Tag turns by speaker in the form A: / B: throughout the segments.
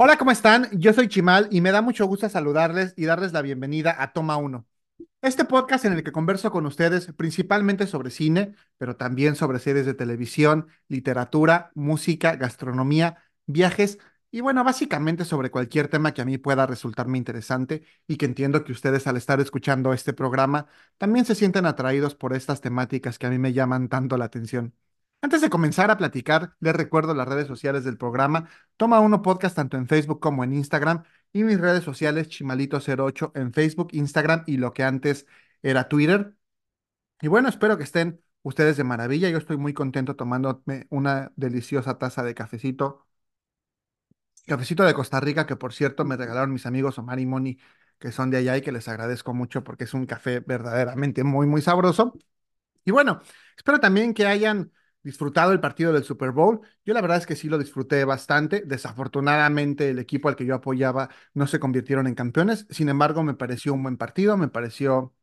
A: Hola, ¿cómo están? Yo soy Chimal y me da mucho gusto saludarles y darles la bienvenida a Toma Uno. Este podcast en el que converso con ustedes principalmente sobre cine, pero también sobre series de televisión, literatura, música, gastronomía, viajes y bueno, básicamente sobre cualquier tema que a mí pueda resultarme interesante y que entiendo que ustedes al estar escuchando este programa también se sienten atraídos por estas temáticas que a mí me llaman tanto la atención. Antes de comenzar a platicar, les recuerdo las redes sociales del programa. Toma Uno Podcast tanto en Facebook como en Instagram y mis redes sociales Chimalito08 en Facebook, Instagram y lo que antes era Twitter. Y bueno, espero que estén ustedes de maravilla. Yo estoy muy contento tomándome una deliciosa taza de cafecito. Cafecito de Costa Rica, que por cierto me regalaron mis amigos Omar y Moni, que son de allá y que les agradezco mucho porque es un café verdaderamente muy, muy sabroso. Y bueno, espero también que hayan disfrutado el partido del Super Bowl. Yo la verdad es que sí lo disfruté bastante. Desafortunadamente el equipo al que yo apoyaba no se convirtieron en campeones. Sin embargo, me pareció un buen partido, me pareció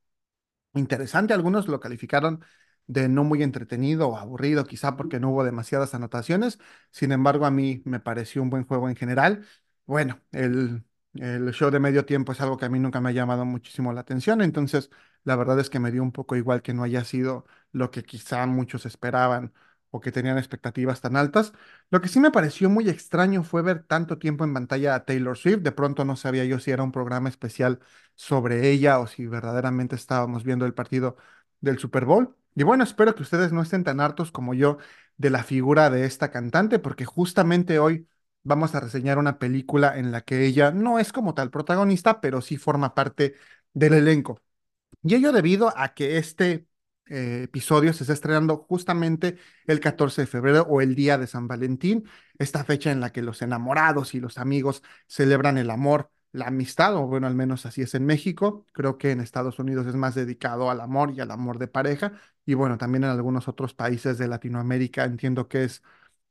A: interesante. Algunos lo calificaron de no muy entretenido o aburrido, quizá porque no hubo demasiadas anotaciones. Sin embargo, a mí me pareció un buen juego en general. Bueno, el, el show de medio tiempo es algo que a mí nunca me ha llamado muchísimo la atención, entonces la verdad es que me dio un poco igual que no haya sido lo que quizá muchos esperaban que tenían expectativas tan altas. Lo que sí me pareció muy extraño fue ver tanto tiempo en pantalla a Taylor Swift. De pronto no sabía yo si era un programa especial sobre ella o si verdaderamente estábamos viendo el partido del Super Bowl. Y bueno, espero que ustedes no estén tan hartos como yo de la figura de esta cantante, porque justamente hoy vamos a reseñar una película en la que ella no es como tal protagonista, pero sí forma parte del elenco. Y ello debido a que este eh, episodio se está estrenando justamente el 14 de febrero o el día de San Valentín, esta fecha en la que los enamorados y los amigos celebran el amor, la amistad, o bueno, al menos así es en México. Creo que en Estados Unidos es más dedicado al amor y al amor de pareja. Y bueno, también en algunos otros países de Latinoamérica entiendo que es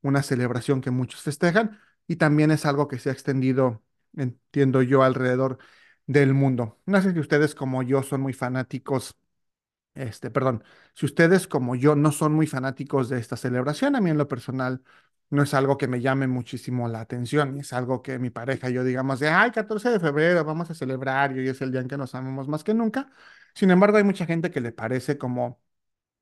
A: una celebración que muchos festejan y también es algo que se ha extendido, entiendo yo, alrededor del mundo. No sé si ustedes como yo son muy fanáticos, este, perdón, si ustedes como yo no son muy fanáticos de esta celebración, a mí en lo personal no es algo que me llame muchísimo la atención, es algo que mi pareja y yo digamos de, ay, 14 de febrero, vamos a celebrar y hoy es el día en que nos amamos más que nunca. Sin embargo, hay mucha gente que le parece como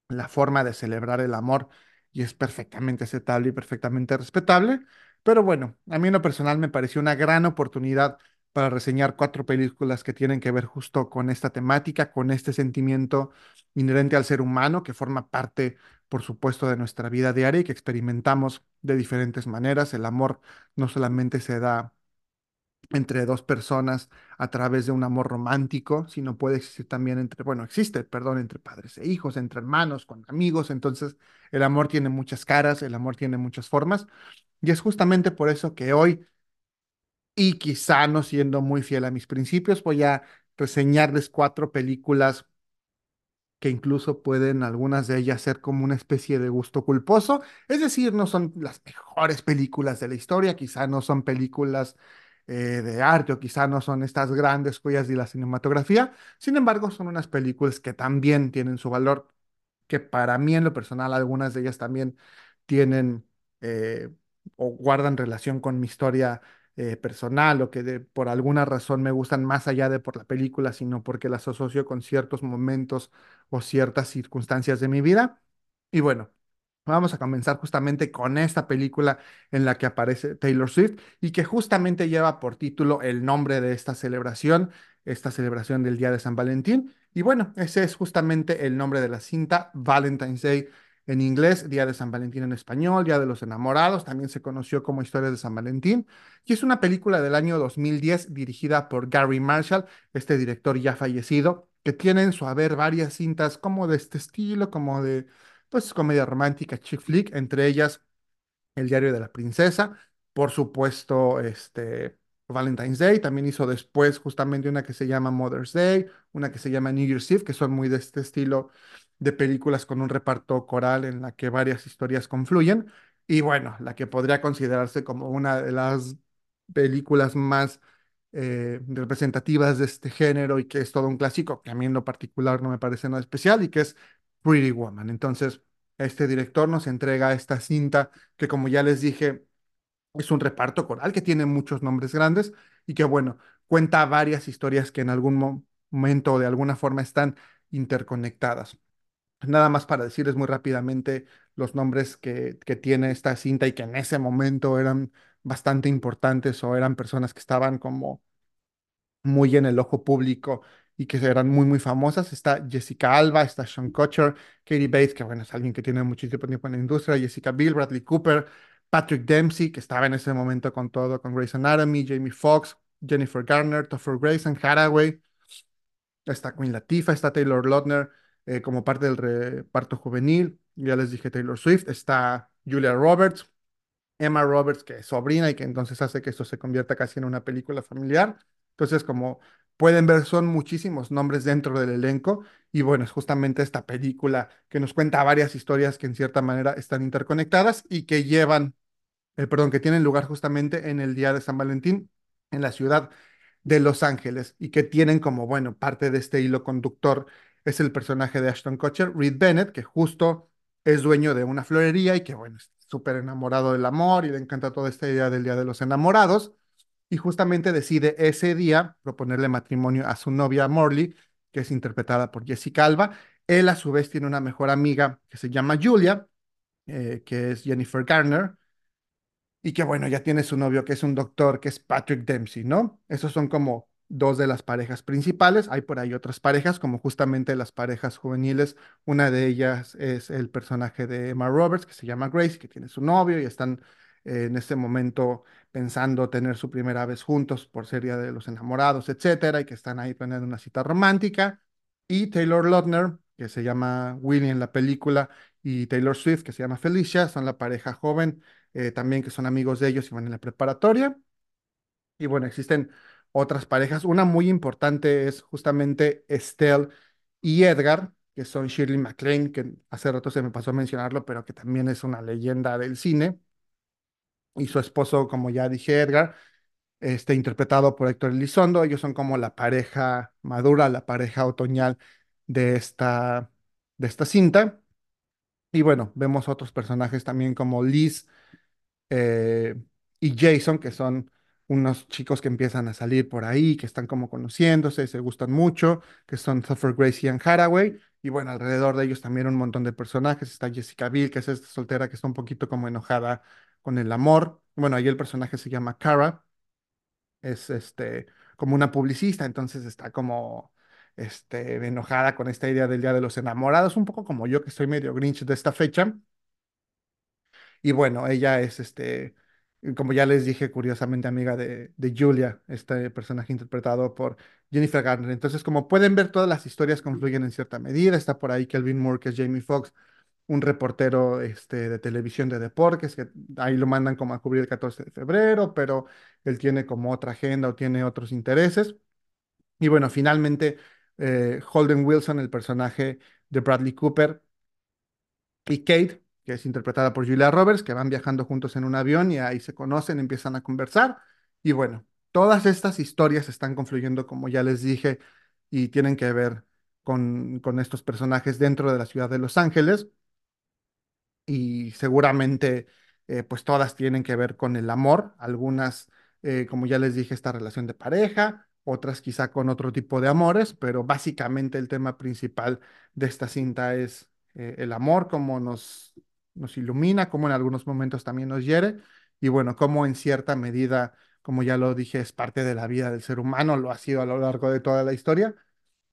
A: la forma de celebrar el amor y es perfectamente aceptable y perfectamente respetable. Pero bueno, a mí en lo personal me pareció una gran oportunidad para reseñar cuatro películas que tienen que ver justo con esta temática, con este sentimiento inherente al ser humano que forma parte, por supuesto, de nuestra vida diaria y que experimentamos de diferentes maneras. El amor no solamente se da entre dos personas a través de un amor romántico, sino puede existir también entre, bueno, existe, perdón, entre padres e hijos, entre hermanos, con amigos. Entonces, el amor tiene muchas caras, el amor tiene muchas formas. Y es justamente por eso que hoy, y quizá no siendo muy fiel a mis principios, voy a reseñarles cuatro películas que incluso pueden algunas de ellas ser como una especie de gusto culposo. Es decir, no son las mejores películas de la historia, quizá no son películas eh, de arte o quizá no son estas grandes joyas de la cinematografía. Sin embargo, son unas películas que también tienen su valor, que para mí en lo personal algunas de ellas también tienen eh, o guardan relación con mi historia eh, personal o que por alguna razón me gustan más allá de por la película, sino porque las asocio con ciertos momentos o ciertas circunstancias de mi vida. Y bueno. Vamos a comenzar justamente con esta película en la que aparece Taylor Swift y que justamente lleva por título el nombre de esta celebración, esta celebración del Día de San Valentín. Y bueno, ese es justamente el nombre de la cinta, Valentine's Day en inglés, Día de San Valentín en español, Día de los Enamorados, también se conoció como Historia de San Valentín. Y es una película del año 2010 dirigida por Gary Marshall, este director ya fallecido, que tiene en su haber varias cintas como de este estilo, como de pues comedia romántica, chick flick, entre ellas El diario de la princesa, por supuesto, este Valentine's Day, también hizo después justamente una que se llama Mother's Day, una que se llama New Year's Eve, que son muy de este estilo de películas con un reparto coral en la que varias historias confluyen, y bueno, la que podría considerarse como una de las películas más eh, representativas de este género y que es todo un clásico, que a mí en lo particular no me parece nada especial y que es Pretty Woman. Entonces, este director nos entrega esta cinta que, como ya les dije, Es un reparto coral que tiene muchos nombres grandes y que, bueno, cuenta varias historias que en algún mo- momento o de alguna forma están interconectadas. Nada más para decirles muy rápidamente los nombres que, que tiene esta cinta y que en ese momento eran bastante importantes o eran personas que estaban como muy en el ojo público y que eran muy, muy famosas. Está Jessica Alba, está Sean Kutcher, Katie Bates, que bueno, es alguien que tiene muchísimo tiempo en la industria, Jessica Biel, Bradley Cooper, Patrick Dempsey, que estaba en ese momento con todo, con Grey's Anatomy, Jamie Foxx, Jennifer Garner, Topher Grace, Hathaway, está Queen Latifah, está Taylor Lautner eh, como parte del reparto juvenil, ya les dije Taylor Swift, está Julia Roberts, Emma Roberts, que es sobrina y que entonces hace que esto se convierta casi en una película familiar. Entonces, como pueden ver, son muchísimos nombres dentro del elenco y bueno, es justamente esta película que nos cuenta varias historias que en cierta manera están interconectadas y que llevan, eh, perdón, que tienen lugar justamente en el día de San Valentín en la ciudad de Los Ángeles y que tienen como, bueno, parte de este hilo conductor es el personaje de Ashton Kutcher, Reed Bennett, que justo es dueño de una florería y que, bueno, es súper enamorado del amor y le encanta toda esta idea del Día de los Enamorados y justamente decide ese día proponerle matrimonio a su novia Morley, que es interpretada por Jessica Alba. Él a su vez tiene una mejor amiga que se llama Julia, eh, que es Jennifer Garner, y que bueno, ya tiene su novio que es un doctor, que es Patrick Dempsey, ¿no? Esos son como dos de las parejas principales. Hay por ahí otras parejas, como justamente las parejas juveniles. Una de ellas es el personaje de Emma Roberts, que se llama Grace, que tiene su novio y están eh, en este momento pensando tener su primera vez juntos por ser de los Enamorados, etcétera, y que están ahí planeando una cita romántica. Y Taylor Lautner, que se llama Willie en la película, y Taylor Swift, que se llama Felicia, son la pareja joven eh, también que son amigos de ellos y van en la preparatoria. Y bueno, existen otras parejas. Una muy importante es justamente Estelle y Edgar, que son Shirley MacLaine, que hace rato se me pasó a mencionarlo, pero que también es una leyenda del cine. Y su esposo, como ya dije, Edgar, este, interpretado por Héctor Elizondo. Ellos son como la pareja madura, la pareja otoñal de esta, de esta cinta. Y bueno, vemos otros personajes también como Liz eh, y Jason, que son unos chicos que empiezan a salir por ahí, que están como conociéndose, se gustan mucho, que son Thuffer Grace y Anne Hathaway. Y bueno, alrededor de ellos también un montón de personajes. Está Jessica Biel, que es esta soltera que está un poquito como enojada con el amor. Bueno, ahí el personaje se llama Cara, es este, como una publicista, entonces está como este, enojada con esta idea del Día de los Enamorados, un poco como yo que soy medio Grinch de esta fecha. Y bueno, ella es, este, como ya les dije, curiosamente amiga de, de Julia, este personaje interpretado por Jennifer Garner. Entonces, como pueden ver, todas las historias confluyen en cierta medida. Está por ahí Kelvin Moore, que es Jamie Foxx, un reportero este, de televisión de deportes, que ahí lo mandan como a cubrir el 14 de febrero, pero él tiene como otra agenda o tiene otros intereses. Y bueno, finalmente, eh, Holden Wilson, el personaje de Bradley Cooper, y Kate, que es interpretada por Julia Roberts, que van viajando juntos en un avión y ahí se conocen, empiezan a conversar. Y bueno, todas estas historias están confluyendo, como ya les dije, y tienen que ver con, con estos personajes dentro de la ciudad de Los Ángeles y seguramente eh, pues todas tienen que ver con el amor, algunas, eh, como ya les dije, esta relación de pareja, otras quizá con otro tipo de amores, pero básicamente el tema principal de esta cinta es eh, el amor, cómo nos, nos ilumina, cómo en algunos momentos también nos hiere, y bueno, cómo en cierta medida, como ya lo dije, es parte de la vida del ser humano, lo ha sido a lo largo de toda la historia,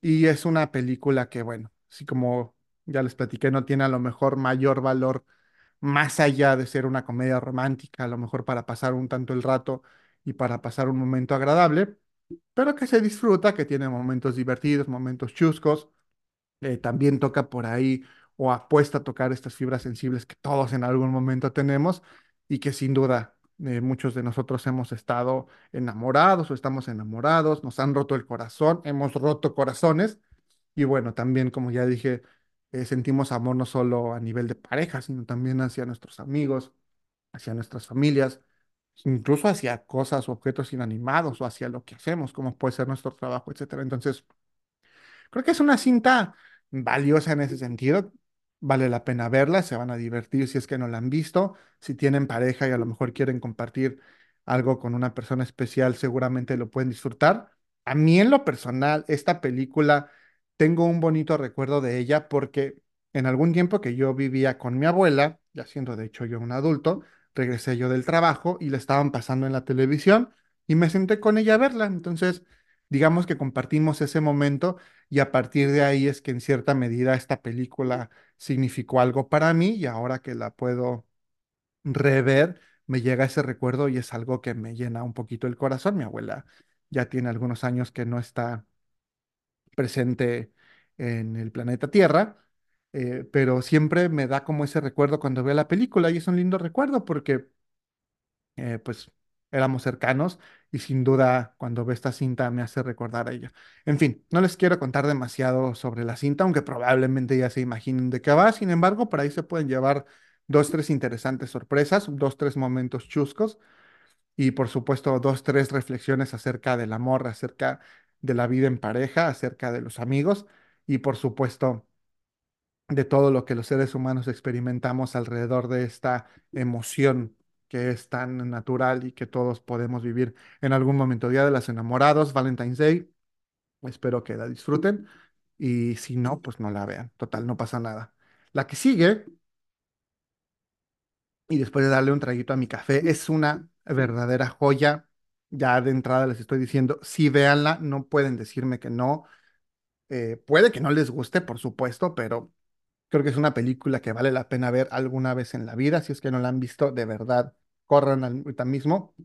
A: y es una película que, bueno, así como ya les platiqué, no tiene a lo mejor mayor valor más allá de ser una comedia romántica, a lo mejor para pasar un tanto el rato y para pasar un momento agradable, pero que se disfruta, que tiene momentos divertidos, momentos chuscos, eh, también toca por ahí o apuesta a tocar estas fibras sensibles que todos en algún momento tenemos y que sin duda eh, muchos de nosotros hemos estado enamorados o estamos enamorados, nos han roto el corazón, hemos roto corazones y bueno, también como ya dije, eh, sentimos amor no solo a nivel de pareja, sino también hacia nuestros amigos, hacia nuestras familias, incluso hacia cosas o objetos inanimados o hacia lo que hacemos, como puede ser nuestro trabajo, etcétera. Entonces, creo que es una cinta valiosa en ese sentido. Vale la pena verla, se van a divertir si es que no la han visto. Si tienen pareja y a lo mejor quieren compartir algo con una persona especial, seguramente lo pueden disfrutar. A mí en lo personal, esta película, tengo un bonito recuerdo de ella porque en algún tiempo que yo vivía con mi abuela, ya siendo de hecho yo un adulto, regresé yo del trabajo y la estaban pasando en la televisión y me senté con ella a verla. Entonces, digamos que compartimos ese momento y a partir de ahí es que en cierta medida esta película significó algo para mí y ahora que la puedo rever, me llega ese recuerdo y es algo que me llena un poquito el corazón. Mi abuela ya tiene algunos años que no está presente en el planeta Tierra, eh, pero siempre me da como ese recuerdo cuando veo la película y es un lindo recuerdo porque eh, pues éramos cercanos y sin duda cuando ve esta cinta me hace recordar a ella. En fin, no les quiero contar demasiado sobre la cinta, aunque probablemente ya se imaginen de qué va, sin embargo, por ahí se pueden llevar dos, tres interesantes sorpresas, dos, tres momentos chuscos y por supuesto dos, tres reflexiones acerca del amor, acerca de la vida en pareja, acerca de los amigos y por supuesto de todo lo que los seres humanos experimentamos alrededor de esta emoción que es tan natural y que todos podemos vivir en algún momento. Día de los Enamorados, Valentine's Day. Espero que la disfruten y si no, pues no la vean. Total, no pasa nada. La que sigue, y después de darle un traguito a mi café, es una verdadera joya. Ya de entrada les estoy diciendo, si véanla, no pueden decirme que no. Eh, puede que no les guste, por supuesto, pero Creo que es una película que vale la pena ver alguna vez en la vida. Si es que no la han visto, de verdad, corran ahorita mismo,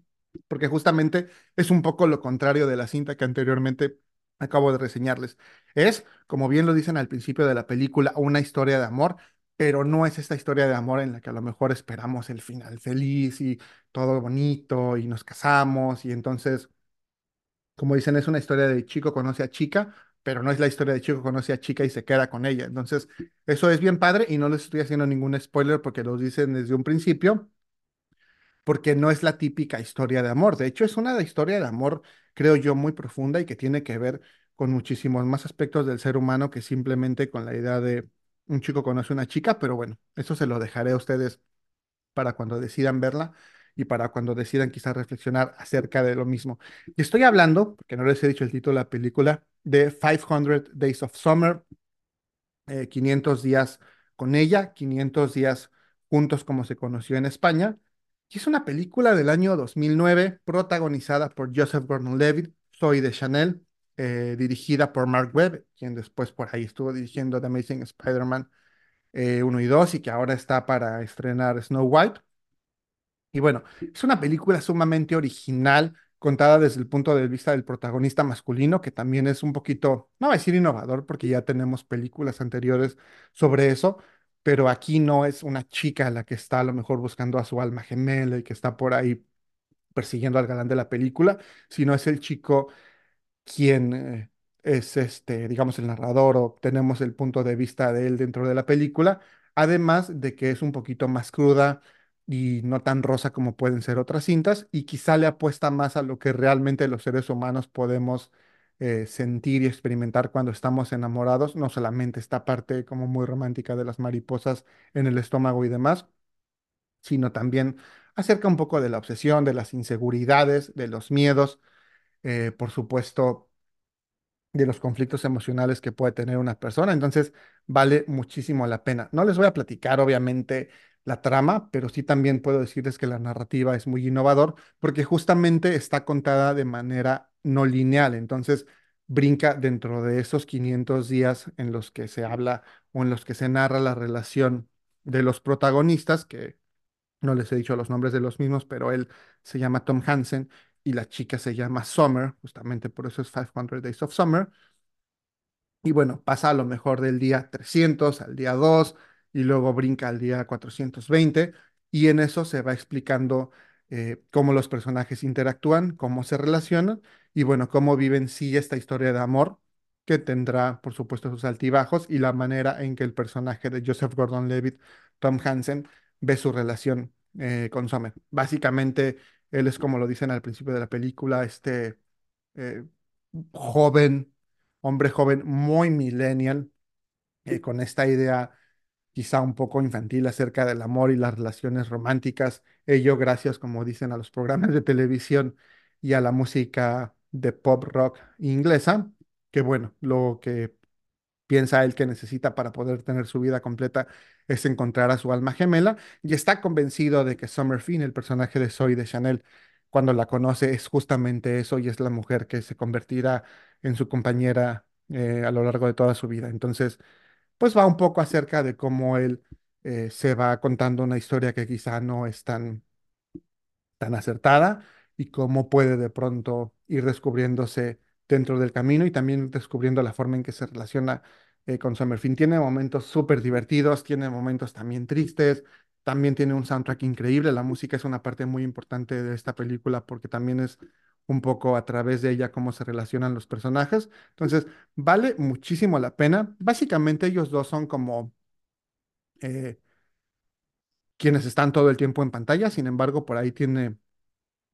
A: porque justamente es un poco lo contrario de la cinta que anteriormente acabo de reseñarles. Es, como bien lo dicen al principio de la película, una historia de amor, pero no es esta historia de amor en la que a lo mejor esperamos el final feliz y todo bonito y nos casamos y entonces como dicen, es una historia de chico conoce a chica, pero no es la historia de chico conoce a chica y se queda con ella. Entonces, eso es bien padre y no les estoy haciendo ningún spoiler porque lo dicen desde un principio, porque no es la típica historia de amor. De hecho, es una historia de amor, creo yo, muy profunda y que tiene que ver con muchísimos más aspectos del ser humano que simplemente con la idea de un chico conoce a una chica, pero bueno, eso se lo dejaré a ustedes para cuando decidan verla y para cuando decidan quizás reflexionar acerca de lo mismo. Y estoy hablando, porque no les he dicho el título de la película, de 500 Days of Summer, 500 eh, días con ella, 500 días juntos como se conoció en España. Y es una película del año 2009 protagonizada por Joseph Gordon-Levitt, Zoe de Chanel, eh, dirigida por Mark Webb, quien después por ahí estuvo dirigiendo The Amazing Spider-Man 1 eh, y 2 y que ahora está para estrenar Snow White. Y bueno, es una película sumamente original, contada desde el punto de vista del protagonista masculino, que también es un poquito, no voy a decir innovador, porque ya tenemos películas anteriores sobre eso, pero aquí no es una chica la que está a lo mejor buscando a su alma gemela y que está por ahí persiguiendo al galán de la película, sino es el chico quien eh, es este, digamos, el narrador o tenemos el punto de vista de él dentro de la película, además de que es un poquito más cruda y no tan rosa como pueden ser otras cintas y quizá le apuesta más a lo que realmente los seres humanos podemos eh, sentir y experimentar cuando estamos enamorados, no solamente esta parte como muy romántica de las mariposas en el estómago y demás, sino también acerca un poco de la obsesión, de las inseguridades, de los miedos, eh, por supuesto de los conflictos emocionales que puede tener una persona. Entonces, vale muchísimo la pena. No les voy a platicar, obviamente, la trama, pero sí también puedo decirles que la narrativa es muy innovador porque justamente está contada de manera no lineal. Entonces, brinca dentro de esos 500 días en los que se habla o en los que se narra la relación de los protagonistas, que no les he dicho los nombres de los mismos, pero él se llama Tom Hansen y la chica se llama Summer, justamente por eso es 500 Days of Summer. Y bueno, pasa a lo mejor del día 300 al día 2 y luego brinca al día 420 y en eso se va explicando eh, cómo los personajes interactúan, cómo se relacionan y bueno, cómo viven sí esta historia de amor que tendrá, por supuesto, sus altibajos y la manera en que el personaje de Joseph Gordon-Levitt, Tom Hansen, ve su relación eh, con Summer. Básicamente él es como lo dicen al principio de la película, este eh, joven, hombre joven, muy millennial, con esta idea quizá un poco infantil acerca del amor y las relaciones románticas. Ello gracias, como dicen, a los programas de televisión y a la música de pop rock inglesa, que bueno, lo que piensa él que necesita para poder tener su vida completa es encontrar a su alma gemela y está convencido de que Summer Finn, el personaje de Zoe de Chanel, cuando la conoce es justamente eso y es la mujer que se convertirá en su compañera eh, a lo largo de toda su vida. Entonces, pues va un poco acerca de cómo él eh, se va contando una historia que quizá no es tan, tan acertada y cómo puede de pronto ir descubriéndose dentro del camino y también descubriendo la forma en que se relaciona eh, con Summerfin. Tiene momentos súper divertidos, tiene momentos también tristes, también tiene un soundtrack increíble. La música es una parte muy importante de esta película porque también es un poco a través de ella cómo se relacionan los personajes. Entonces, vale muchísimo la pena. Básicamente ellos dos son como eh, quienes están todo el tiempo en pantalla, sin embargo, por ahí tiene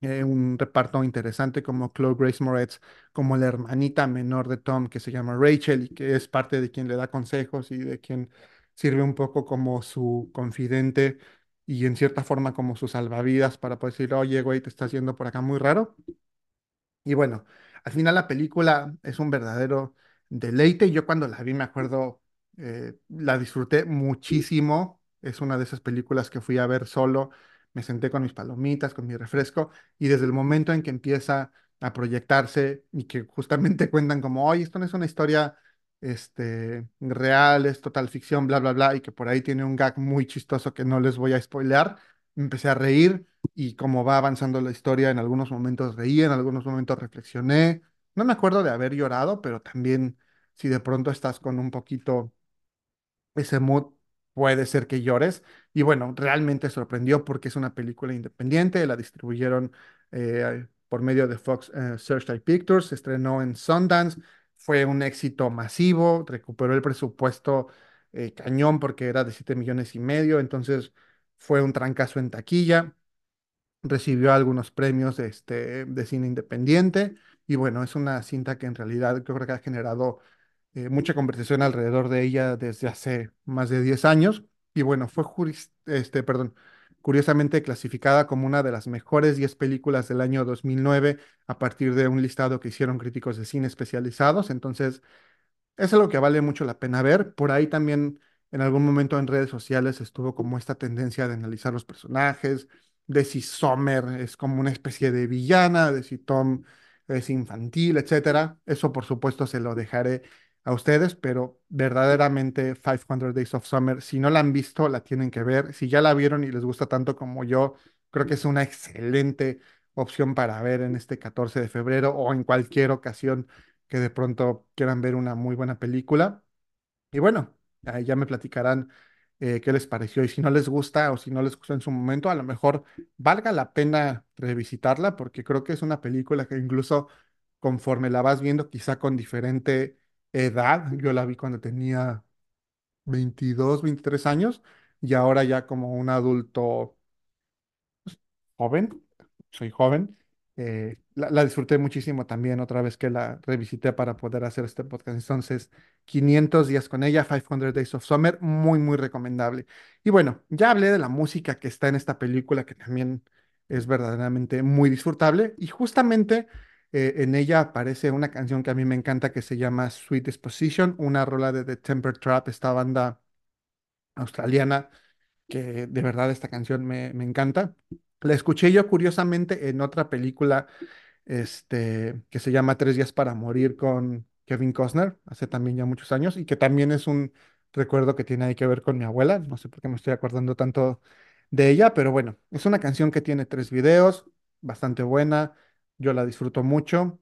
A: eh, un reparto interesante como Chloe Grace Moretz, como la hermanita menor de Tom que se llama Rachel y que es parte de quien le da consejos y de quien sirve un poco como su confidente y en cierta forma como su salvavidas para poder decir, oye, güey, te estás yendo por acá muy raro. Y bueno, al final la película es un verdadero deleite. Yo cuando la vi me acuerdo, eh, la disfruté muchísimo. Es una de esas películas que fui a ver solo. Me senté con mis palomitas, con mi refresco, y desde el momento en que empieza a proyectarse y que justamente cuentan como, oye, esto no es una historia este, real, es total ficción, bla, bla, bla, y que por ahí tiene un gag muy chistoso que no les voy a spoilear, empecé a reír y como va avanzando la historia, en algunos momentos reí, en algunos momentos reflexioné. No me acuerdo de haber llorado, pero también si de pronto estás con un poquito ese mood, puede ser que llores. Y bueno, realmente sorprendió porque es una película independiente, la distribuyeron eh, por medio de Fox eh, Searchlight Pictures, estrenó en Sundance, fue un éxito masivo, recuperó el presupuesto eh, cañón porque era de 7 millones y medio, entonces fue un trancazo en taquilla recibió algunos premios este, de cine independiente y bueno, es una cinta que en realidad creo que ha generado eh, mucha conversación alrededor de ella desde hace más de 10 años y bueno, fue este, curiosamente clasificada como una de las mejores 10 películas del año 2009 a partir de un listado que hicieron críticos de cine especializados, entonces es algo que vale mucho la pena ver. Por ahí también en algún momento en redes sociales estuvo como esta tendencia de analizar los personajes, de si Summer es como una especie de villana, de si Tom es infantil, etcétera. Eso por supuesto se lo dejaré a ustedes, pero verdaderamente 500 Days of Summer, si no la han visto, la tienen que ver. Si ya la vieron y les gusta tanto como yo, creo que es una excelente opción para ver en este 14 de febrero o en cualquier ocasión que de pronto quieran ver una muy buena película. Y bueno, ya me platicarán eh, qué les pareció y si no les gusta o si no les gustó en su momento, a lo mejor valga la pena revisitarla porque creo que es una película que incluso conforme la vas viendo, quizá con diferente edad, yo la vi cuando tenía 22, 23 años y ahora ya como un adulto joven, soy joven, eh, la, disfruté muchísimo también otra vez que la revisité para poder hacer este podcast. Entonces, 500 días con ella, 500 Days of Summer, muy, muy recomendable. Y bueno, ya hablé de la música que está en esta película, que también es verdaderamente muy disfrutable. Y justamente eh, en ella aparece una canción que a mí me encanta que se llama Sweet Disposition, una rola de The Temper Trap, esta banda australiana, que de verdad esta canción me, me encanta. La escuché yo curiosamente en otra película este, que se llama Tres días para morir con Kevin Costner, hace también ya muchos años, y que también es un recuerdo que tiene que ver con mi abuela. No sé por qué me estoy acordando tanto de ella, pero bueno, es una canción que tiene tres videos, bastante buena, yo la disfruto mucho.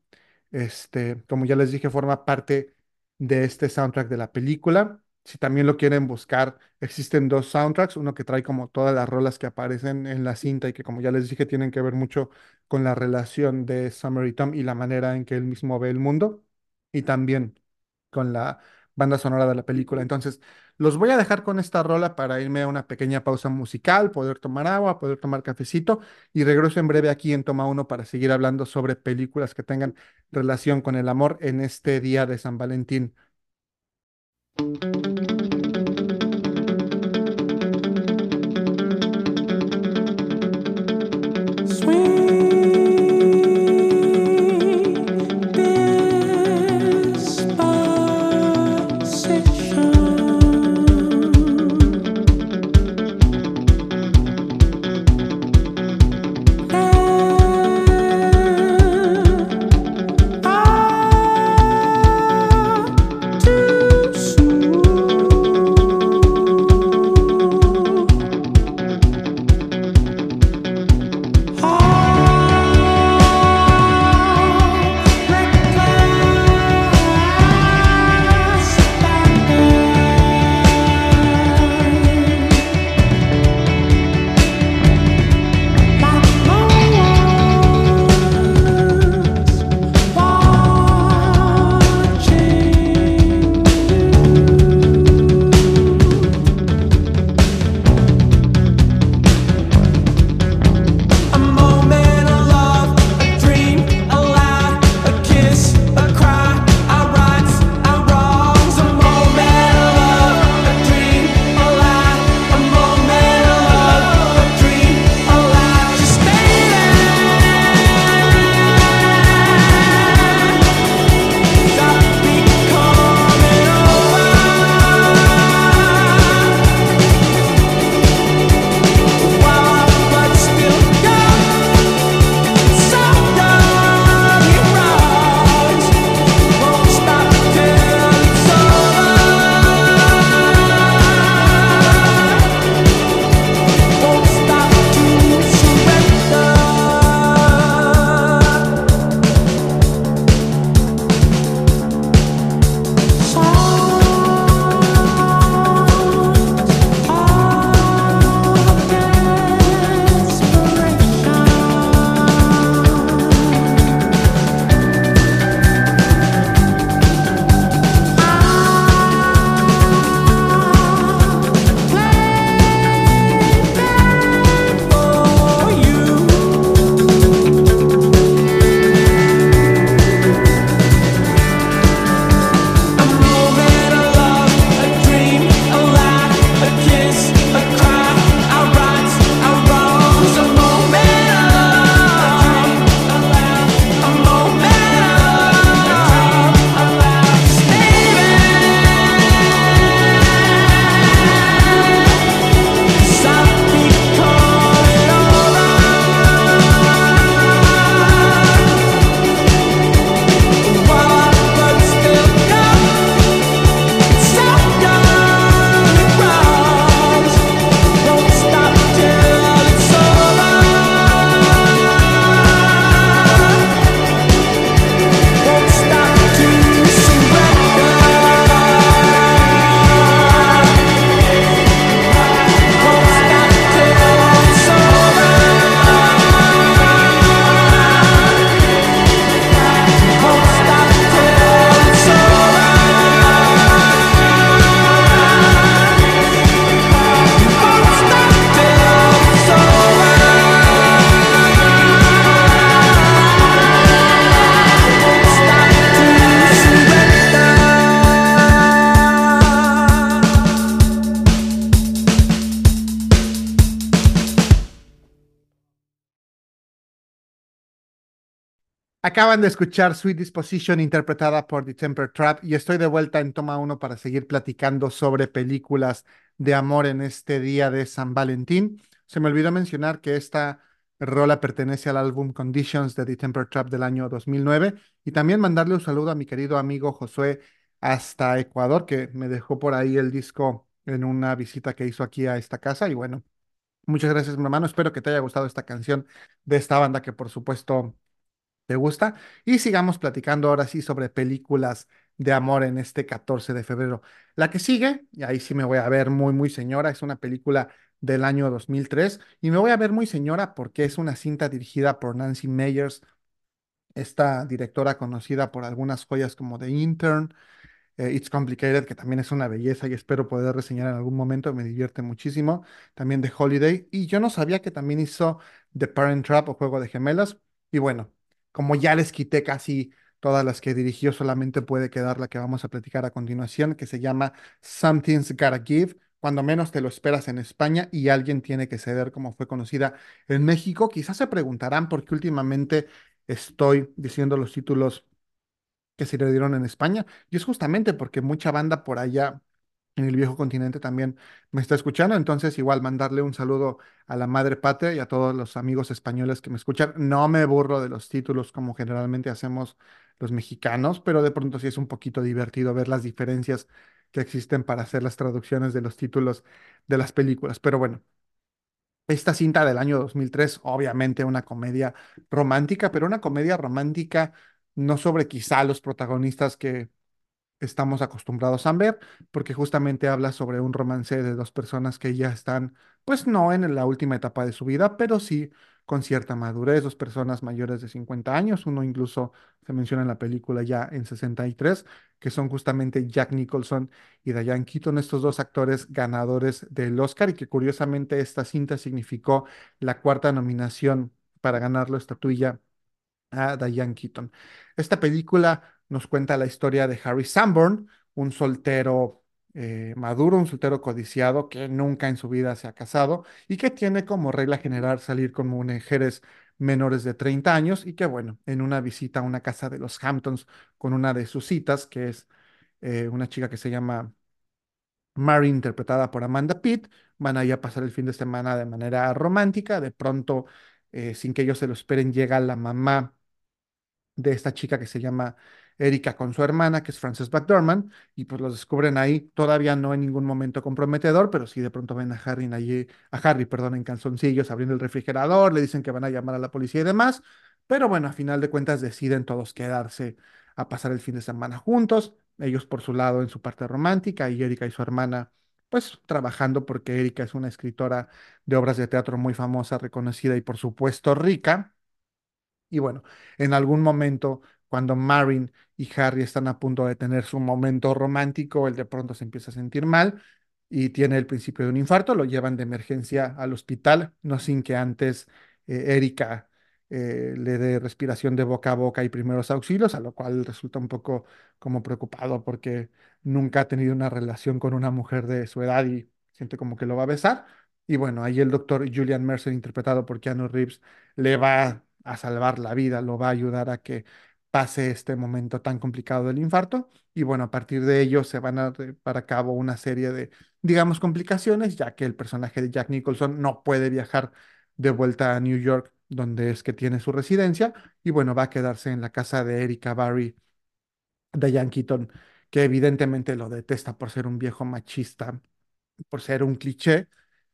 A: Este, como ya les dije, forma parte de este soundtrack de la película. Si también lo quieren buscar, existen dos soundtracks, uno que trae como todas las rolas que aparecen en la cinta y que como ya les dije tienen que ver mucho con la relación de Summer y Tom y la manera en que él mismo ve el mundo y también con la banda sonora de la película. Entonces, los voy a dejar con esta rola para irme a una pequeña pausa musical, poder tomar agua, poder tomar cafecito y regreso en breve aquí en Toma Uno para seguir hablando sobre películas que tengan relación con el amor en este día de San Valentín. Acaban de escuchar Sweet Disposition interpretada por The Temper Trap y estoy de vuelta en toma uno para seguir platicando sobre películas de amor en este día de San Valentín. Se me olvidó mencionar que esta rola pertenece al álbum Conditions de The Temper Trap del año 2009 y también mandarle un saludo a mi querido amigo Josué hasta Ecuador que me dejó por ahí el disco en una visita que hizo aquí a esta casa y bueno, muchas gracias mi hermano, espero que te haya gustado esta canción de esta banda que por supuesto ¿Te gusta? Y sigamos platicando ahora sí sobre películas de amor en este 14 de febrero. La que sigue, y ahí sí me voy a ver muy, muy señora, es una película del año 2003 y me voy a ver muy señora porque es una cinta dirigida por Nancy Meyers, esta directora conocida por algunas joyas como The Intern, eh, It's Complicated, que también es una belleza y espero poder reseñar en algún momento, me divierte muchísimo. También The Holiday. Y yo no sabía que también hizo The Parent Trap o Juego de Gemelas. Y bueno, como ya les quité casi todas las que dirigió, solamente puede quedar la que vamos a platicar a continuación, que se llama Something's Gotta Give. Cuando menos te lo esperas en España y alguien tiene que ceder como fue conocida en México. Quizás se preguntarán por qué últimamente estoy diciendo los títulos que se le dieron en España. Y es justamente porque mucha banda por allá en el viejo continente también me está escuchando. Entonces, igual mandarle un saludo a la madre patria y a todos los amigos españoles que me escuchan. No me burro de los títulos como generalmente hacemos los mexicanos, pero de pronto sí es un poquito divertido ver las diferencias que existen para hacer las traducciones de los títulos de las películas. Pero bueno. Esta cinta del año 2003, obviamente una comedia romántica, pero una comedia romántica no sobre quizá los protagonistas que estamos acostumbrados a ver, porque justamente habla sobre un romance de dos personas que ya están, pues no en la última etapa de su vida, pero sí con cierta madurez, dos personas mayores de 50 años, uno incluso se menciona en la película ya en 63, que son justamente Jack Nicholson y Diane Keaton, estos dos actores ganadores del Oscar y que curiosamente esta cinta significó la cuarta nominación para ganar la estatuilla a Diane Keaton. Esta película nos cuenta la historia de Harry Sanborn, un soltero eh, maduro, un soltero codiciado que nunca en su vida se ha casado y que tiene como regla general salir con mujeres menores de 30 años y que bueno, en una visita a una casa de los Hamptons con una de sus citas, que es eh, una chica que se llama Mary, interpretada por Amanda Pitt, van a ir a pasar el fin de semana de manera romántica, de pronto, eh, sin que ellos se lo esperen, llega la mamá de esta chica que se llama Erika con su hermana, que es Frances McDormand, y pues los descubren ahí, todavía no en ningún momento comprometedor, pero sí de pronto ven a Harry, allí, a Harry, perdón, en calzoncillos, abriendo el refrigerador, le dicen que van a llamar a la policía y demás, pero bueno, a final de cuentas deciden todos quedarse a pasar el fin de semana juntos, ellos por su lado en su parte romántica y Erika y su hermana pues trabajando porque Erika es una escritora de obras de teatro muy famosa, reconocida y por supuesto rica. Y bueno, en algún momento, cuando Marin y Harry están a punto de tener su momento romántico, él de pronto se empieza a sentir mal y tiene el principio de un infarto, lo llevan de emergencia al hospital, no sin que antes eh, Erika eh, le dé respiración de boca a boca y primeros auxilios, a lo cual resulta un poco como preocupado porque nunca ha tenido una relación con una mujer de su edad y siente como que lo va a besar. Y bueno, ahí el doctor Julian Mercer, interpretado por Keanu Reeves, le va a salvar la vida, lo va a ayudar a que pase este momento tan complicado del infarto. Y bueno, a partir de ello se van a llevar a cabo una serie de, digamos, complicaciones, ya que el personaje de Jack Nicholson no puede viajar de vuelta a New York, donde es que tiene su residencia, y bueno, va a quedarse en la casa de Erika Barry, Diane Keaton, que evidentemente lo detesta por ser un viejo machista, por ser un cliché.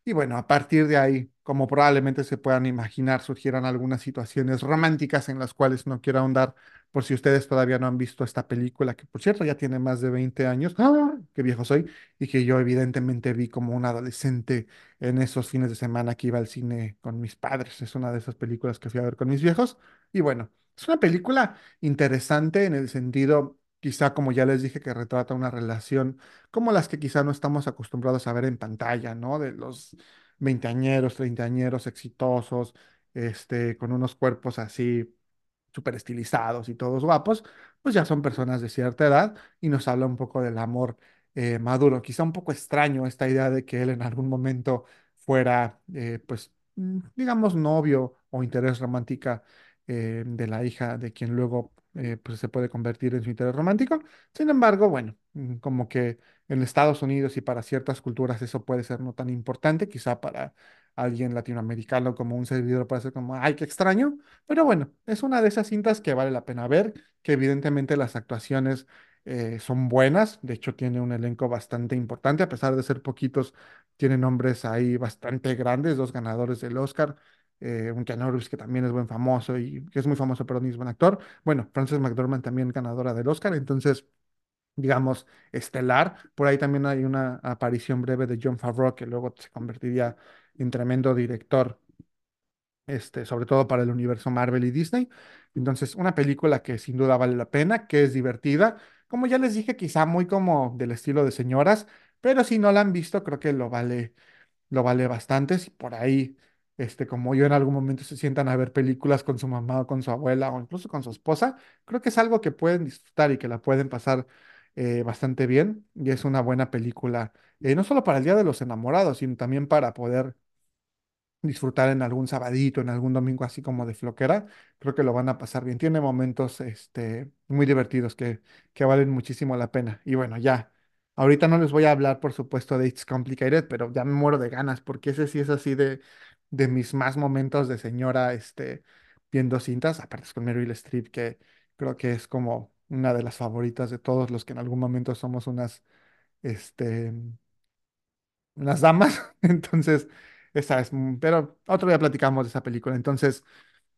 A: Y bueno, a partir de ahí, como probablemente se puedan imaginar, surgieron algunas situaciones románticas en las cuales no quiero ahondar por si ustedes todavía no han visto esta película, que por cierto ya tiene más de 20 años, ¡Ah! qué viejo soy, y que yo evidentemente vi como un adolescente en esos fines de semana que iba al cine con mis padres. Es una de esas películas que fui a ver con mis viejos. Y bueno, es una película interesante en el sentido quizá como ya les dije, que retrata una relación como las que quizá no estamos acostumbrados a ver en pantalla, ¿no? De los veinteañeros, treintañeros exitosos, este, con unos cuerpos así súper estilizados y todos guapos, pues ya son personas de cierta edad y nos habla un poco del amor eh, maduro. Quizá un poco extraño esta idea de que él en algún momento fuera, eh, pues, mm, digamos, novio o interés romántica eh, de la hija de quien luego eh, pues se puede convertir en su interés romántico. Sin embargo, bueno, mm, como que en Estados Unidos y para ciertas culturas eso puede ser no tan importante, quizá para alguien latinoamericano como un servidor puede ser como, ay, qué extraño, pero bueno, es una de esas cintas que vale la pena ver, que evidentemente las actuaciones eh, son buenas, de hecho tiene un elenco bastante importante, a pesar de ser poquitos, tiene nombres ahí bastante grandes, dos ganadores del Oscar, eh, un Keanu Reeves que también es buen famoso y que es muy famoso, pero ni es buen actor. Bueno, Frances McDormand también ganadora del Oscar, entonces, digamos, estelar. Por ahí también hay una aparición breve de John Favreau, que luego se convertiría en tremendo director, este, sobre todo para el universo Marvel y Disney. Entonces, una película que sin duda vale la pena, que es divertida. Como ya les dije, quizá muy como del estilo de señoras, pero si no la han visto, creo que lo vale lo vale bastante. Por ahí, este, como yo en algún momento se sientan a ver películas con su mamá o con su abuela o incluso con su esposa, creo que es algo que pueden disfrutar y que la pueden pasar eh, bastante bien. Y es una buena película, eh, no solo para el Día de los Enamorados, sino también para poder disfrutar en algún sabadito, en algún domingo así como de floquera, creo que lo van a pasar bien. Tiene momentos este, muy divertidos que, que valen muchísimo la pena. Y bueno, ya, ahorita no les voy a hablar, por supuesto, de It's Complicated, pero ya me muero de ganas, porque ese sí es así de, de mis más momentos de señora este, viendo cintas, aparte es con Meryl Streep, que creo que es como una de las favoritas de todos los que en algún momento somos unas, este, unas damas. Entonces, esa es, mm, pero otro día platicamos de esa película. Entonces,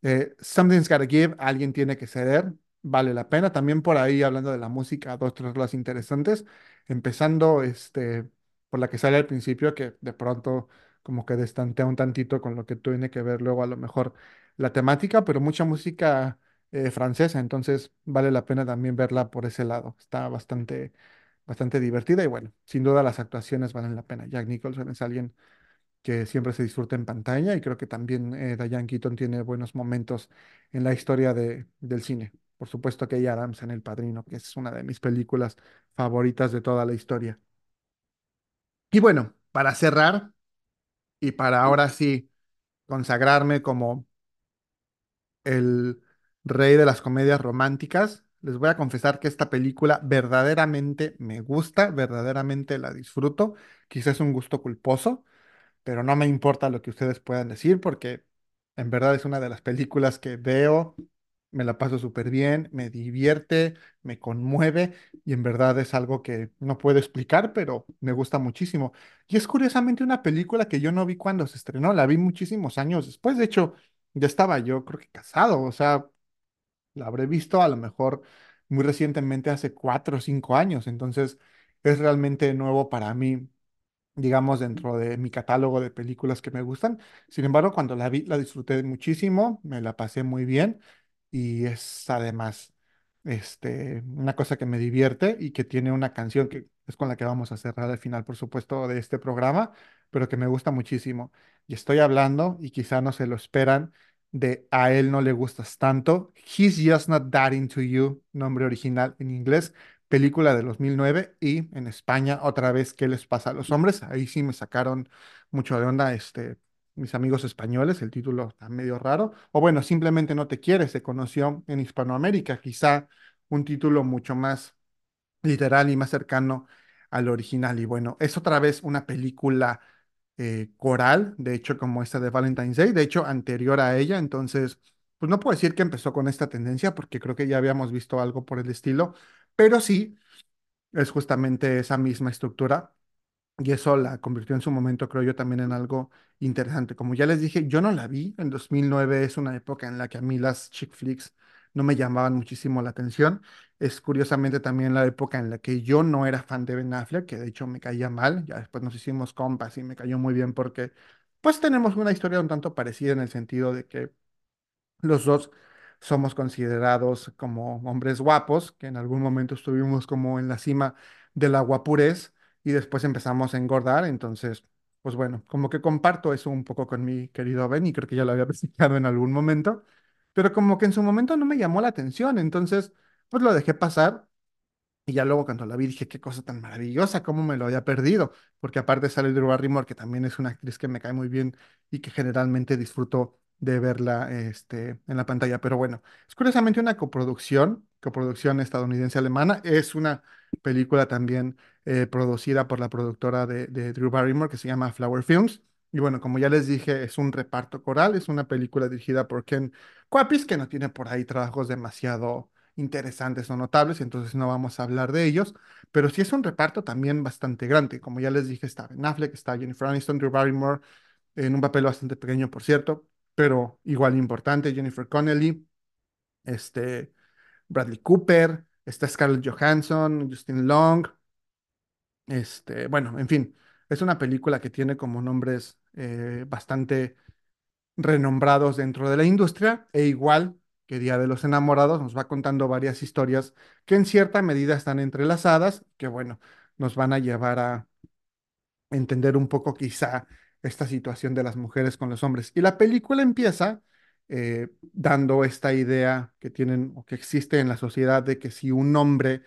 A: eh, Something's Gotta Give, alguien tiene que ceder, vale la pena. También por ahí, hablando de la música, dos, tres cosas interesantes. Empezando este, por la que sale al principio, que de pronto como que destantea un tantito con lo que tiene que ver luego a lo mejor la temática, pero mucha música eh, francesa, entonces vale la pena también verla por ese lado. Está bastante, bastante divertida y bueno, sin duda las actuaciones valen la pena. Jack Nicholson es alguien que siempre se disfruta en pantalla y creo que también eh, Diane Keaton tiene buenos momentos en la historia de, del cine. Por supuesto que ella Adams en El Padrino, que es una de mis películas favoritas de toda la historia. Y bueno, para cerrar y para ahora sí consagrarme como el rey de las comedias románticas, les voy a confesar que esta película verdaderamente me gusta, verdaderamente la disfruto, quizás es un gusto culposo pero no me importa lo que ustedes puedan decir porque en verdad es una de las películas que veo, me la paso súper bien, me divierte, me conmueve y en verdad es algo que no puedo explicar, pero me gusta muchísimo. Y es curiosamente una película que yo no vi cuando se estrenó, la vi muchísimos años después, de hecho, ya estaba yo creo que casado, o sea, la habré visto a lo mejor muy recientemente, hace cuatro o cinco años, entonces es realmente nuevo para mí digamos, dentro de mi catálogo de películas que me gustan. Sin embargo, cuando la vi, la disfruté muchísimo, me la pasé muy bien y es además este, una cosa que me divierte y que tiene una canción que es con la que vamos a cerrar al final, por supuesto, de este programa, pero que me gusta muchísimo. Y estoy hablando, y quizá no se lo esperan, de A él no le gustas tanto. He's Just Not That Into You, nombre original en inglés película de 2009 y en España otra vez ¿Qué les pasa a los hombres? Ahí sí me sacaron mucho de onda este, mis amigos españoles, el título está medio raro, o bueno, simplemente No te quiere, se conoció en Hispanoamérica, quizá un título mucho más literal y más cercano al original. Y bueno, es otra vez una película eh, coral, de hecho como esta de Valentine's Day, de hecho anterior a ella, entonces, pues no puedo decir que empezó con esta tendencia porque creo que ya habíamos visto algo por el estilo, pero sí, es justamente esa misma estructura y eso la convirtió en su momento, creo yo, también en algo interesante. Como ya les dije, yo no la vi. En 2009 es una época en la que a mí las chick flicks no me llamaban muchísimo la atención. Es curiosamente también la época en la que yo no era fan de Ben Affleck, que de hecho me caía mal. Ya después nos hicimos compas y me cayó muy bien porque pues tenemos una historia un tanto parecida en el sentido de que los dos somos considerados como hombres guapos, que en algún momento estuvimos como en la cima de la guapurez y después empezamos a engordar, entonces, pues bueno, como que comparto eso un poco con mi querido Ben y creo que ya lo había presentado en algún momento, pero como que en su momento no me llamó la atención, entonces, pues lo dejé pasar. Y ya luego cuando la vi dije, qué cosa tan maravillosa, cómo me lo había perdido, porque aparte sale Drew Barrymore, que también es una actriz que me cae muy bien y que generalmente disfruto de verla este, en la pantalla. Pero bueno, es curiosamente una coproducción, coproducción estadounidense-alemana. Es una película también eh, producida por la productora de, Drew Barrymore que se llama Flower Films. Y bueno, como ya les dije, es un reparto coral, es una película dirigida por Ken Kwapis, que no tiene por ahí trabajos demasiado interesantes o notables, entonces no vamos a hablar de ellos, pero sí es un reparto también bastante grande. Como ya les dije, está Ben Affleck, está Jennifer Aniston, Drew Barrymore, en un papel bastante pequeño, por cierto, pero igual importante, Jennifer Connelly, este, Bradley Cooper, está Scarlett Johansson, Justin Long, este, bueno, en fin, es una película que tiene como nombres eh, bastante renombrados dentro de la industria e igual que Día de los Enamorados nos va contando varias historias que en cierta medida están entrelazadas, que bueno, nos van a llevar a entender un poco quizá esta situación de las mujeres con los hombres. Y la película empieza eh, dando esta idea que tienen o que existe en la sociedad de que si un hombre,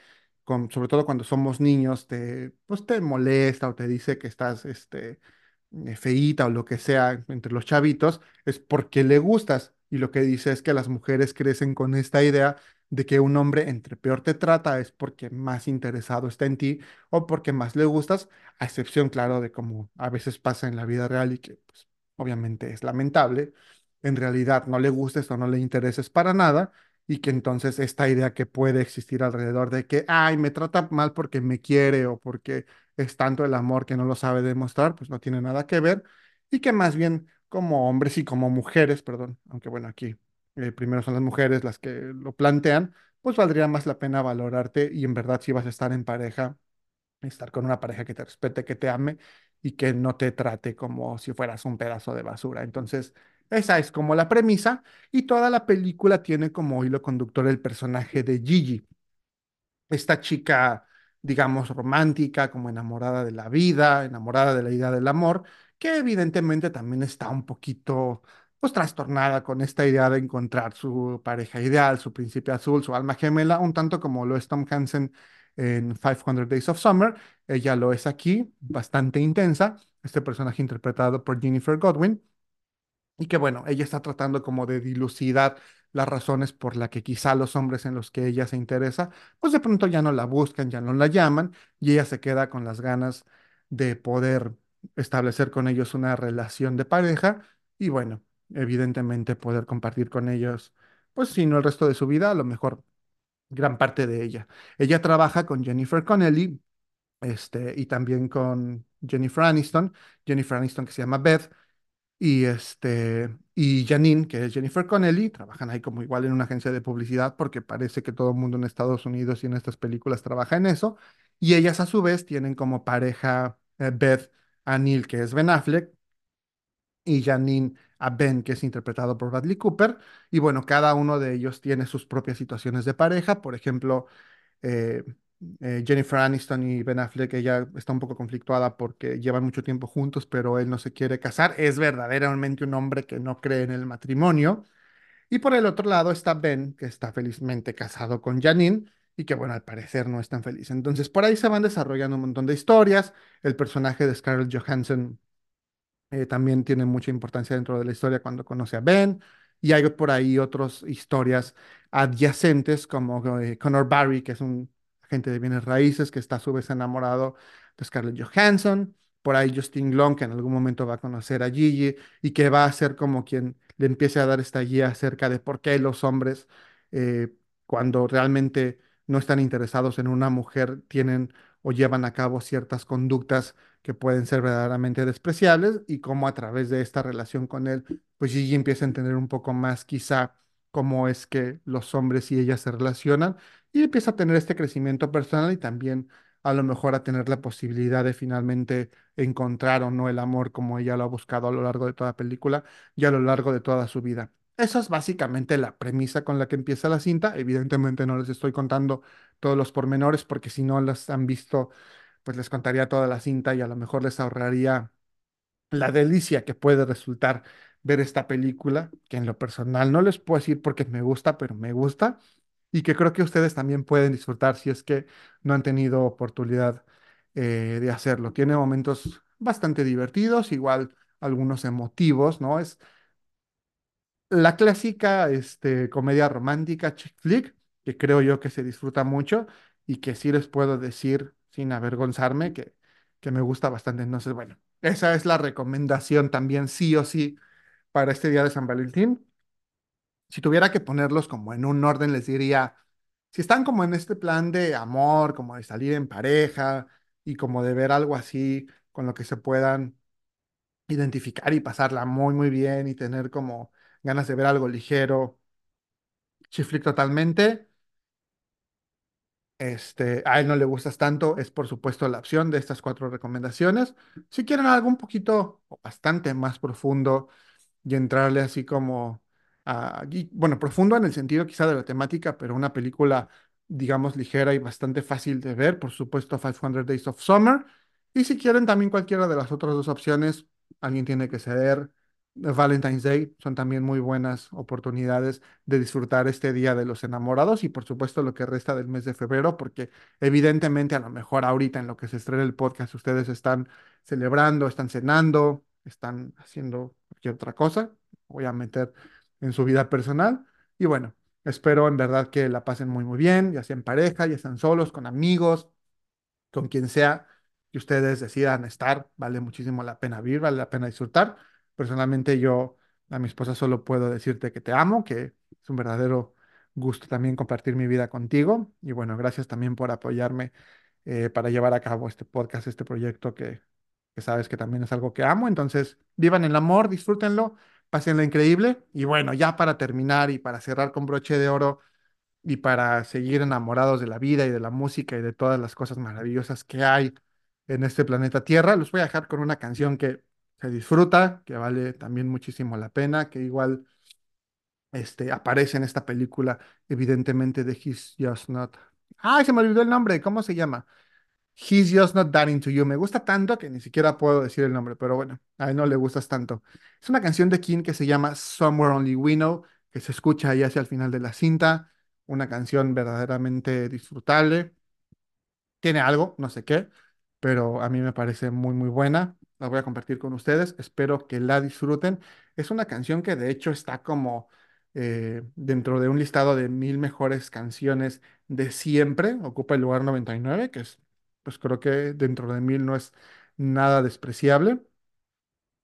A: sobre todo cuando somos niños, te, pues te molesta o te dice que estás este, eh, feíta o lo que sea entre los chavitos, es porque le gustas. Y lo que dice es que las mujeres crecen con esta idea de que un hombre entre peor te trata es porque más interesado está en ti o porque más le gustas, a excepción, claro, de como a veces pasa en la vida real y que pues, obviamente es lamentable, en realidad no le gustes o no le intereses para nada y que entonces esta idea que puede existir alrededor de que, ay, me trata mal porque me quiere o porque es tanto el amor que no lo sabe demostrar, pues no tiene nada que ver y que más bien como hombres y como mujeres, perdón, aunque bueno, aquí eh, primero son las mujeres las que lo plantean, pues valdría más la pena valorarte y en verdad si vas a estar en pareja, estar con una pareja que te respete, que te ame y que no te trate como si fueras un pedazo de basura. Entonces, esa es como la premisa y toda la película tiene como hilo conductor el personaje de Gigi, esta chica, digamos, romántica, como enamorada de la vida, enamorada de la idea del amor, que evidentemente también está un poquito, pues, trastornada con esta idea de encontrar su pareja ideal, su príncipe azul, su alma gemela, un tanto como lo es Tom Hansen en 500 Days of Summer. Ella lo es aquí, bastante intensa, este personaje interpretado por Jennifer Godwin. Y que bueno, ella está tratando como de dilucidar las razones por las que quizá los hombres en los que ella se interesa, pues de pronto ya no la buscan, ya no la llaman y ella se queda con las ganas de poder establecer con ellos una relación de pareja y bueno, evidentemente poder compartir con ellos, pues si no el resto de su vida, a lo mejor gran parte de ella. Ella trabaja con Jennifer Connelly este, y también con Jennifer Aniston, Jennifer Aniston que se llama Beth y, este, y Janine, que es Jennifer Connelly, trabajan ahí como igual en una agencia de publicidad porque parece que todo el mundo en Estados Unidos y en estas películas trabaja en eso. Y ellas a su vez tienen como pareja eh, Beth a Neil, que es Ben Affleck, y Janine a Ben, que es interpretado por Bradley Cooper. Y bueno, cada uno de ellos tiene sus propias situaciones de pareja. Por ejemplo, eh, eh, Jennifer Aniston y Ben Affleck, ella está un poco conflictuada porque llevan mucho tiempo juntos, pero él no se quiere casar. Es verdaderamente un hombre que no cree en el matrimonio. Y por el otro lado está Ben, que está felizmente casado con Janine y que, bueno, al parecer no es tan feliz. Entonces, por ahí se van desarrollando un montón de historias. El personaje de Scarlett Johansson eh, también tiene mucha importancia dentro de la historia cuando conoce a Ben. Y hay por ahí otras historias adyacentes como eh, Connor Barry, que es un agente de bienes raíces que está a su vez enamorado de Scarlett Johansson. Por ahí Justin Long, que en algún momento va a conocer a Gigi y que va a ser como quien le empiece a dar esta guía acerca de por qué los hombres, eh, cuando realmente no están interesados en una mujer, tienen o llevan a cabo ciertas conductas que pueden ser verdaderamente despreciables y cómo a través de esta relación con él, pues Gigi empieza a entender un poco más quizá cómo es que los hombres y ellas se relacionan y empieza a tener este crecimiento personal y también a lo mejor a tener la posibilidad de finalmente encontrar o no el amor como ella lo ha buscado a lo largo de toda la película y a lo largo de toda su vida. Esa es básicamente la premisa con la que empieza la cinta. Evidentemente no les estoy contando todos los pormenores porque si no las han visto, pues les contaría toda la cinta y a lo mejor les ahorraría la delicia que puede resultar ver esta película, que en lo personal no les puedo decir porque me gusta, pero me gusta y que creo que ustedes también pueden disfrutar si es que no han tenido oportunidad eh, de hacerlo. Tiene momentos bastante divertidos, igual algunos emotivos, ¿no? Es la clásica este, comedia romántica, chick flick, que creo yo que se disfruta mucho y que sí les puedo decir sin avergonzarme que, que me gusta bastante. Entonces, bueno, esa es la recomendación también, sí o sí, para este día de San Valentín. Si tuviera que ponerlos como en un orden, les diría, si están como en este plan de amor, como de salir en pareja y como de ver algo así con lo que se puedan identificar y pasarla muy, muy bien y tener como ganas de ver algo ligero, Chiflick totalmente. Este, a él no le gustas tanto, es por supuesto la opción de estas cuatro recomendaciones. Si quieren algo un poquito o bastante más profundo y entrarle así como a, y, bueno, profundo en el sentido quizá de la temática, pero una película, digamos, ligera y bastante fácil de ver, por supuesto, 500 Days of Summer. Y si quieren también cualquiera de las otras dos opciones, alguien tiene que ceder. Valentine's Day son también muy buenas oportunidades de disfrutar este Día de los Enamorados y por supuesto lo que resta del mes de febrero, porque evidentemente a lo mejor ahorita en lo que se estrena el podcast ustedes están celebrando, están cenando, están haciendo cualquier otra cosa, voy a meter en su vida personal y bueno, espero en verdad que la pasen muy muy bien, ya sea en pareja, ya sean solos, con amigos, con quien sea que ustedes decidan estar, vale muchísimo la pena vivir, vale la pena disfrutar. Personalmente yo a mi esposa solo puedo decirte que te amo, que es un verdadero gusto también compartir mi vida contigo. Y bueno, gracias también por apoyarme eh, para llevar a cabo este podcast, este proyecto que, que sabes que también es algo que amo. Entonces, vivan el amor, disfrútenlo, pásenlo increíble. Y bueno, ya para terminar y para cerrar con broche de oro y para seguir enamorados de la vida y de la música y de todas las cosas maravillosas que hay en este planeta Tierra, los voy a dejar con una canción que se disfruta, que vale también muchísimo la pena, que igual este, aparece en esta película, evidentemente de He's Just Not. ¡Ay, se me olvidó el nombre! ¿Cómo se llama? He's Just Not That Into You. Me gusta tanto que ni siquiera puedo decir el nombre, pero bueno, a él no le gustas tanto. Es una canción de King que se llama Somewhere Only We Know, que se escucha ahí hacia el final de la cinta. Una canción verdaderamente disfrutable. Tiene algo, no sé qué, pero a mí me parece muy, muy buena. La voy a compartir con ustedes. Espero que la disfruten. Es una canción que de hecho está como eh, dentro de un listado de mil mejores canciones de siempre. Ocupa el lugar 99, que es, pues creo que dentro de mil no es nada despreciable.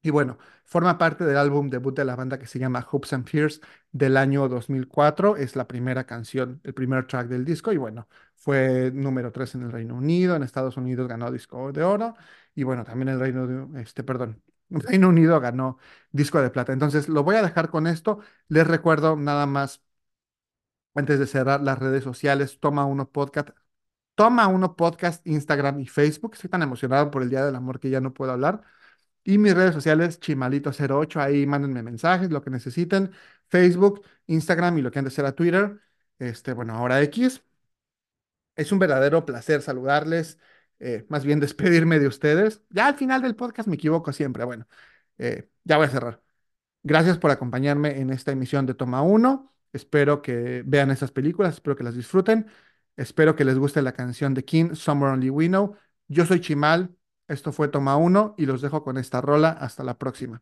A: Y bueno, forma parte del álbum debut de la banda que se llama Hopes and Fears del año 2004. Es la primera canción, el primer track del disco. Y bueno, fue número 3 en el Reino Unido. En Estados Unidos ganó disco de oro. Y bueno, también el Reino, este, perdón, Reino Unido ganó disco de plata. Entonces lo voy a dejar con esto. Les recuerdo nada más, antes de cerrar las redes sociales, toma uno podcast. Toma uno podcast, Instagram y Facebook. Estoy tan emocionado por el Día del Amor que ya no puedo hablar. Y mis redes sociales, Chimalito08, ahí mándenme mensajes, lo que necesiten. Facebook, Instagram y lo que antes era Twitter. Este, bueno, ahora X. Es un verdadero placer saludarles, eh, más bien despedirme de ustedes. Ya al final del podcast me equivoco siempre. Bueno, eh, ya voy a cerrar. Gracias por acompañarme en esta emisión de Toma 1. Espero que vean estas películas, espero que las disfruten. Espero que les guste la canción de King, Somewhere Only We Know. Yo soy Chimal, esto fue Toma 1 y los dejo con esta rola. Hasta la próxima.